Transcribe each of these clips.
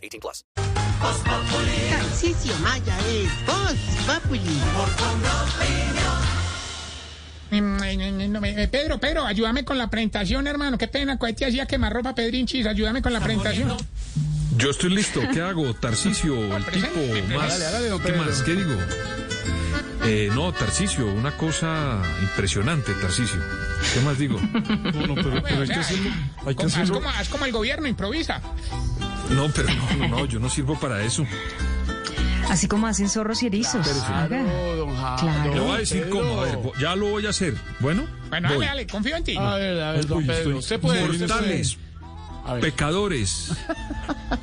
18 plus. Tarcisio Maya es Voz Populi. Eh, no, eh, Pedro, Pedro, ayúdame con la presentación, hermano. Qué pena, cohete hacía quemarropa, Pedrinchis. Ayúdame con la presentación. Yo estoy listo. ¿Qué hago? Tarcicio, el tipo más. ¿Qué más? ¿Qué digo? Eh, no, Tarcicio, una cosa impresionante, Tarcicio. ¿Qué más digo? Bueno, o sea, como- haz, como, haz como el gobierno, improvisa. No, pero no, no, no, yo no sirvo para eso. Así como hacen zorros y erizos. Haga. Claro. Le voy a decir cómo. A ver, ya lo voy a hacer. Bueno, Bueno, voy. dale, dale, confío en ti. A ver, a ver, don Uy, Pedro, estoy- usted puede. Mortales, A ver. Pecadores,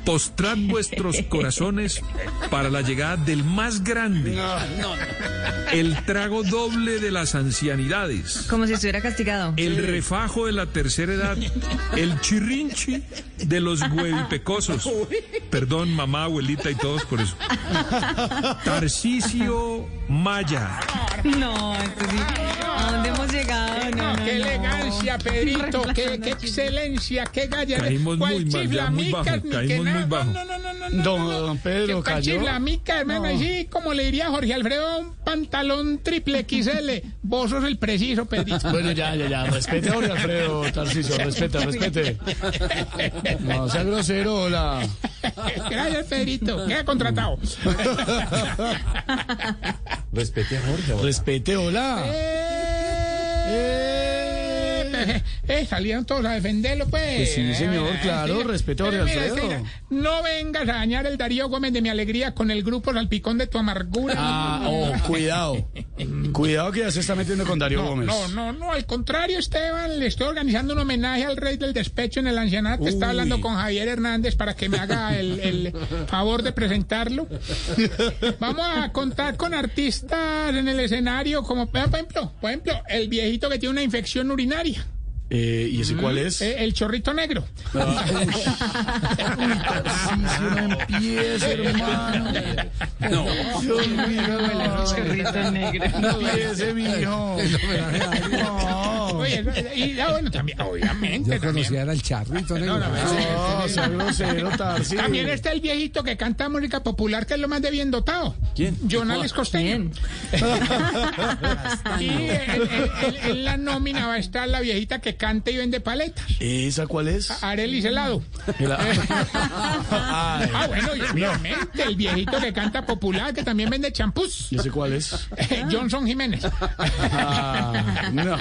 postrad vuestros corazones para la llegada del más grande. El trago doble de las ancianidades. Como si estuviera castigado. El refajo de la tercera edad, el chirrinchi de los huevipecosos. Perdón, mamá, abuelita y todos por eso. Tarcisio Maya. No, sí. ¿A dónde hemos llegado? No, no, qué no. elegancia, Pedrito, qué, qué excelencia, qué gallardía. Caímos ¿Cuál muy mal, ya muy bajo, caímos muy nada? bajo. No, no, no, no, no. Don, no. don Pedro ¿Qué tal cayó. chiflamica, hermano? Así como le diría Jorge Alfredo, un pantalón triple XL. Vos sos el preciso, Pedrito. Bueno, ya, ya, ya. Respete a Jorge Alfredo, Tarcicio. Respete, respete. No sea grosero, hola. Gracias, Pedrito. Queda contratado. Respete, hola. Eh, Yeah. eh, salieron todos a defenderlo, pues. Pues sí, señor, Eh, claro, respeto a Alfredo. No vengas a dañar el Darío Gómez de mi alegría con el grupo Salpicón de tu amargura. Ah, oh, cuidado. Cuidado que ya se está metiendo con Darío No, Gómez. no, no, no, al contrario, Esteban, le estoy organizando un homenaje al rey del despecho en el ancianato. Está Uy. hablando con Javier Hernández para que me haga el, el favor de presentarlo. Vamos a contar con artistas en el escenario, como por ejemplo, por ejemplo, el viejito que tiene una infección urinaria, Eh, ¿Y ese cuál es? eh, el chorrito negro. Tarcicio, no empiece, hermano. No. Dios mío. No empiece, mijo. No. Oye, y ah, bueno, también, obviamente. también. era el charrito negro. No, sea grosero, Tarcicio. También está el viejito que canta música popular, que es lo más de bien dotado. ¿Quién? Jonales Costeño. Bien. Y en, en- en- en la nómina va a estar la viejita que canta y vende paletas. ¿Esa cuál es? Arelis Helado. Ay, Ah, bueno, y obviamente el viejito que canta popular, que también vende champús. ¿Y ese cuál es? Johnson Jiménez. Ah, no.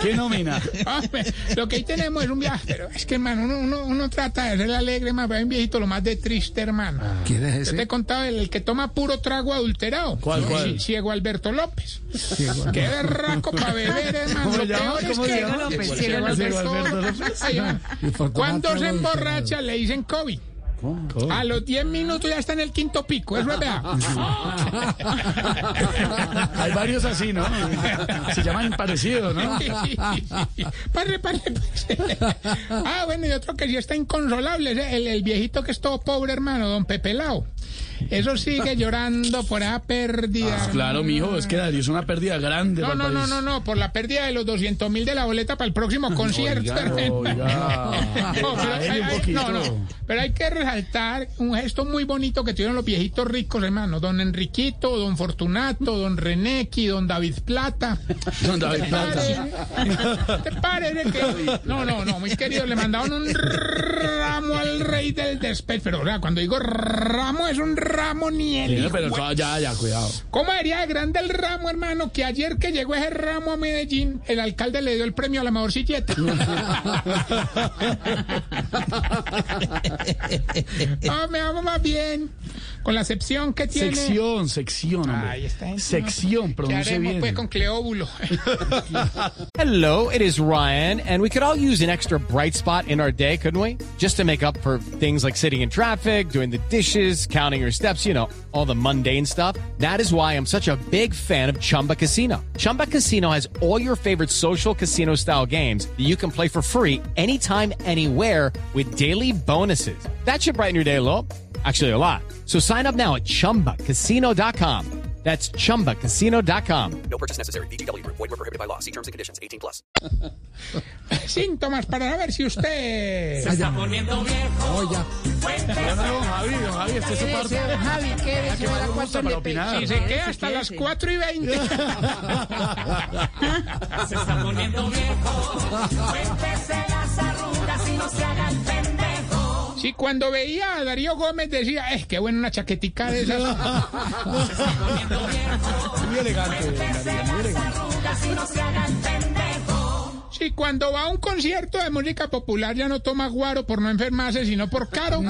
¿Qué nómina? Hombre, lo que ahí tenemos es un viaje, pero es que, hermano, uno, uno, uno trata de ser alegre, más un viejito lo más de triste, hermano. ¿Quién es Yo te he ese? contado el, el que toma puro trago adulterado. ¿Cuál, cuál? Ciego Alberto López. Qué berraco para beber, hermano. ¿Cómo llama? ¿Cómo llama? López, Ciego Ciego Alberto López. Cuando se emborracha le dicen COVID. A los 10 minutos ya está en el quinto pico, eso es verdad. Hay varios así, ¿no? Se llaman parecidos, ¿no? Parre, parre, pues. Ah, bueno, y otro que sí está inconsolable, el, el viejito que es todo pobre, hermano, don Pepe Lao. Eso sigue llorando por esa pérdida. Ah, Claro, mijo, es que Darío es una pérdida grande No, no, no, no, no, por la pérdida de los 200 mil de la boleta para el próximo concierto. Oiga, No, pero hay, no, no, pero hay que resaltar un gesto muy bonito que tuvieron los viejitos ricos, hermano. Don Enriquito, don Fortunato, don Renequi, don David Plata. Don David Plata. ¿Te parece que.? No, no, no, mis queridos, le mandaron un ramo al rey del despecho. Pero, o sea, cuando digo ramo, es un ramo ni el. Sí, hijo pero ya, ya, cuidado. ¿Cómo sería de grande el ramo, hermano? Que ayer que llegó ese ramo a Medellín, el alcalde le dio el premio a la mejor silleta. Ah, me vamos más bien con la sección que tiene. Sección, sección, hombre. Ahí está. Sección, ¿Qué pronuncie bien. pues con Cleóbulo? Hello, it is Ryan, and we could all use an extra bright spot in our day, couldn't we? Just to make up for things like sitting in traffic, doing the dishes, counting your steps, you know, all the mundane stuff. That is why I'm such a big fan of Chumba Casino. Chumba Casino has all your favorite social casino style games that you can play for free anytime, anywhere with daily bonuses. That should brighten your day a little. Actually, a lot. So sign up now at chumbacasino.com. That's chumbacasino.com. No purchase necessary. VGW Group. Void were prohibited by law. See terms and conditions. 18 plus. Síntomas para saber si usted. Bueno, oh, don Javi, don Javi, este es su parte. Javi, ¿qué que más le gusta para opinar. Si se queda hasta las 4 y 20. Si cuando veía a Darío Gómez decía, es que bueno una chaquetica de esas. Muy elegante, María, muy elegante. Cuando va a un concierto de música popular ya no toma guaro por no enfermarse, sino por caro.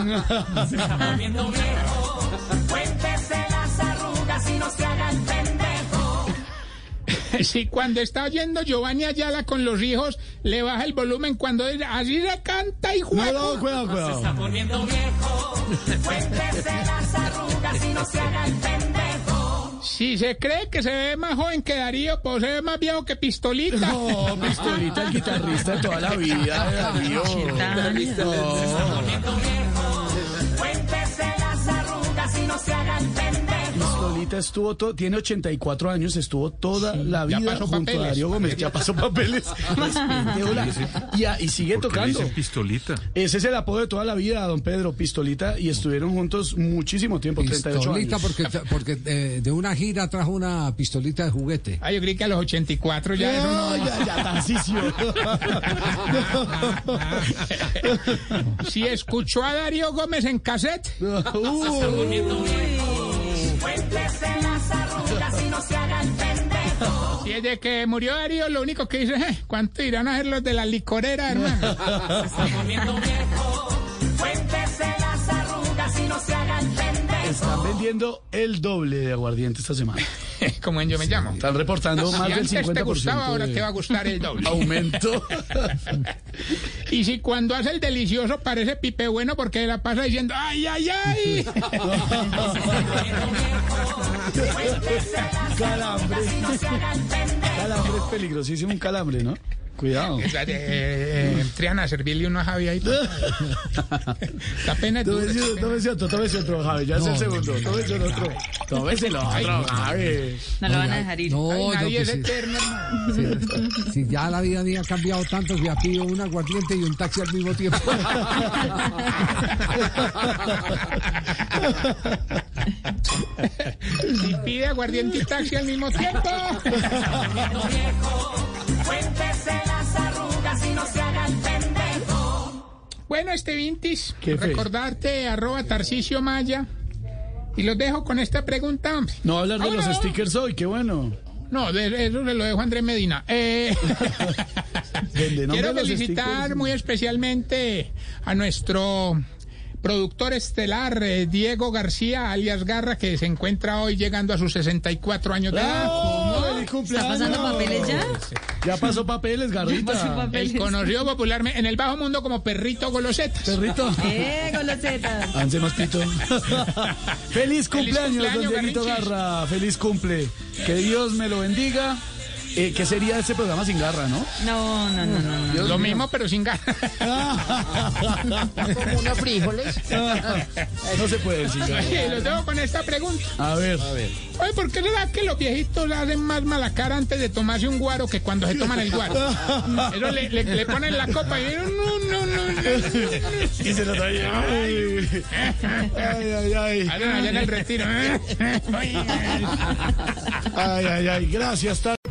Si cuando está oyendo Giovanni Ayala con los hijos, le baja el volumen cuando dice, así se canta y No, juega. no, cuidado, cuidado. Si se cree que se ve más joven que Darío, pues se ve más viejo que Pistolita. No, Pistolita, el guitarrista de toda la vida, Darío. Pistolita estuvo, to- tiene 84 años, estuvo toda la vida junto a. Darío Gómez, ya pasó papeles. Hola. y, a- y sigue ¿Por qué le tocando. dicen pistolita? Ese es el apodo de toda la vida, don Pedro, Pistolita, y estuvieron juntos muchísimo tiempo, 38 Pistolita años. porque, porque eh, de una gira trajo una pistolita de juguete. Ah, yo creí que a los 84 ya eso no. No, ya, ya, Tarcisio. Si escuchó a Darío Gómez en cassette, si desde que murió Darío, lo único que dice, eh, ¿cuánto irán a hacer los de la licorera, hermano? Están vendiendo el doble de aguardiente esta semana. Como en Yo Me Llamo. Están reportando más Si del antes 50% te gustaba, ahora de te va a gustar el doble. aumento. Y si cuando hace el delicioso parece pipe bueno porque la pasa diciendo, ¡ay, ay, ay! calambre. Calambre es peligrosísimo, un calambre, ¿no? Cuidado. Eh, Triana, servirle uno a Javi ahí. La pena es dura. Tómese otro, tómese otro, Javi. Ya es el segundo. Tómese el otro. Tómese el otro, Javi. No lo van a dejar ir. No, nadie pues es sí, eterno, hermano. sí, ya la vida había cambiado tanto que ya pido un aguardiente y un taxi al mismo tiempo. Y pide aguardiente y taxi al mismo tiempo. Bueno, este Vintis, recordarte arroba Tarcicio Maya. Y los dejo con esta pregunta. No hablar de los no. stickers hoy, qué bueno. No, de eso se lo dejo a Andrés Medina. Eh, quiero felicitar muy especialmente a nuestro productor estelar, eh, Diego García, alias Garra, que se encuentra hoy llegando a sus 64 años de edad. ¡Oh, feliz ¿Está pasando papeles ya? Ya pasó papeles, Garrita. pasó papeles. El conocido popularmente en el bajo mundo como Perrito Golosetas. Perrito. ¡Eh, golosetas! Avance más pito. Feliz cumpleaños, cumpleaños, don Dieguito. Garra. Feliz cumple. Que Dios me lo bendiga. Eh, ¿Qué sería este programa sin garra, no? No, no, no, no. no. Lo mismo, pero sin ganas. Como unos frijoles. No se puede sin garra. Oye, los dejo con esta pregunta. A ver. Oye, ¿por qué será que los viejitos hacen más mala cara antes de tomarse un guaro que cuando se toman el guaro? Eso le, le- le ponen la copa y no, no, no, no. Y se lo trae. Ay, ay, ay. Ay, allá en el retiro. ay, ay, ay. Gracias,